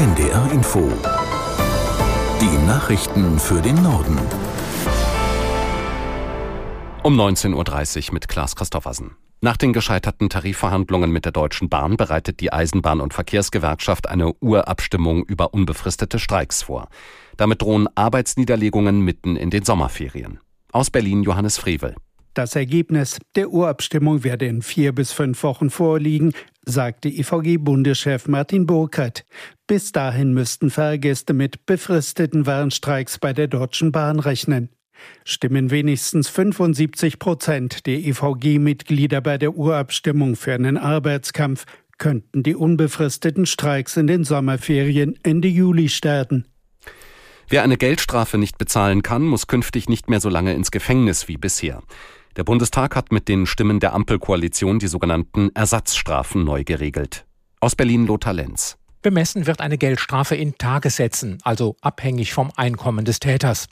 NDR Info. Die Nachrichten für den Norden. Um 19.30 Uhr mit Klaas Christoffersen. Nach den gescheiterten Tarifverhandlungen mit der Deutschen Bahn bereitet die Eisenbahn- und Verkehrsgewerkschaft eine Urabstimmung über unbefristete Streiks vor. Damit drohen Arbeitsniederlegungen mitten in den Sommerferien. Aus Berlin Johannes Frevel. Das Ergebnis der Urabstimmung werde in vier bis fünf Wochen vorliegen, sagte IVG-Bundeschef Martin Burkhardt. Bis dahin müssten Fahrgäste mit befristeten Warnstreiks bei der Deutschen Bahn rechnen. Stimmen wenigstens 75 Prozent der IVG-Mitglieder bei der Urabstimmung für einen Arbeitskampf, könnten die unbefristeten Streiks in den Sommerferien Ende Juli starten. Wer eine Geldstrafe nicht bezahlen kann, muss künftig nicht mehr so lange ins Gefängnis wie bisher. Der Bundestag hat mit den Stimmen der Ampelkoalition die sogenannten Ersatzstrafen neu geregelt. Aus Berlin Lothar Lenz. Bemessen wird eine Geldstrafe in Tagessätzen, also abhängig vom Einkommen des Täters.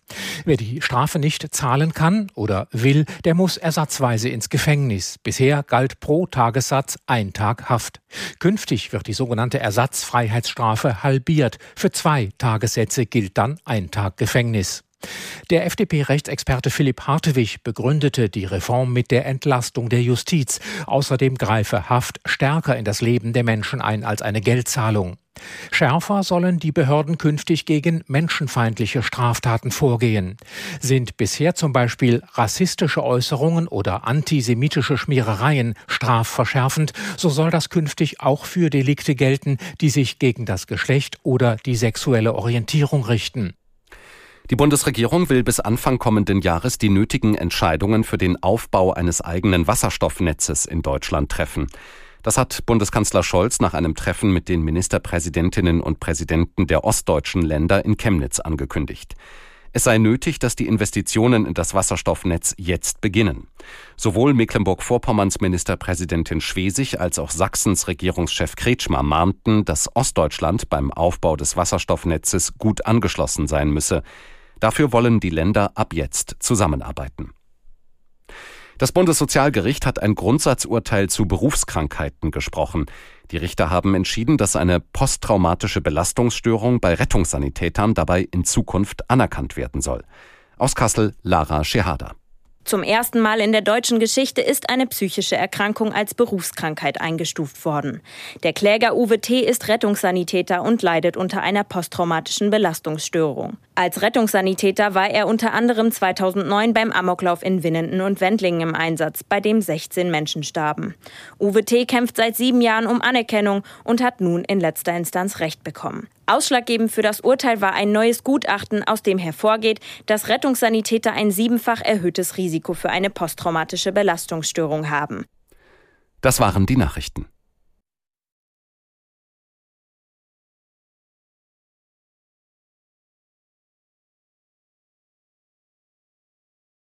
Wer die Strafe nicht zahlen kann oder will, der muss ersatzweise ins Gefängnis. Bisher galt pro Tagessatz ein Tag Haft. Künftig wird die sogenannte Ersatzfreiheitsstrafe halbiert. Für zwei Tagessätze gilt dann ein Tag Gefängnis. Der FDP-Rechtsexperte Philipp Hartewig begründete die Reform mit der Entlastung der Justiz. Außerdem greife Haft stärker in das Leben der Menschen ein als eine Geldzahlung. Schärfer sollen die Behörden künftig gegen menschenfeindliche Straftaten vorgehen. Sind bisher zum Beispiel rassistische Äußerungen oder antisemitische Schmierereien strafverschärfend, so soll das künftig auch für Delikte gelten, die sich gegen das Geschlecht oder die sexuelle Orientierung richten. Die Bundesregierung will bis Anfang kommenden Jahres die nötigen Entscheidungen für den Aufbau eines eigenen Wasserstoffnetzes in Deutschland treffen. Das hat Bundeskanzler Scholz nach einem Treffen mit den Ministerpräsidentinnen und Präsidenten der ostdeutschen Länder in Chemnitz angekündigt. Es sei nötig, dass die Investitionen in das Wasserstoffnetz jetzt beginnen. Sowohl Mecklenburg-Vorpommerns Ministerpräsidentin Schwesig als auch Sachsens Regierungschef Kretschmer mahnten, dass Ostdeutschland beim Aufbau des Wasserstoffnetzes gut angeschlossen sein müsse. Dafür wollen die Länder ab jetzt zusammenarbeiten. Das Bundessozialgericht hat ein Grundsatzurteil zu Berufskrankheiten gesprochen. Die Richter haben entschieden, dass eine posttraumatische Belastungsstörung bei Rettungssanitätern dabei in Zukunft anerkannt werden soll. Aus Kassel Lara Schehada. Zum ersten Mal in der deutschen Geschichte ist eine psychische Erkrankung als Berufskrankheit eingestuft worden. Der Kläger Uwe T. ist Rettungssanitäter und leidet unter einer posttraumatischen Belastungsstörung. Als Rettungssanitäter war er unter anderem 2009 beim Amoklauf in Winnenden und Wendlingen im Einsatz, bei dem 16 Menschen starben. Uwe T. kämpft seit sieben Jahren um Anerkennung und hat nun in letzter Instanz Recht bekommen. Ausschlaggebend für das Urteil war ein neues Gutachten, aus dem hervorgeht, dass Rettungssanitäter ein siebenfach erhöhtes Risiko für eine posttraumatische Belastungsstörung haben. Das waren die Nachrichten.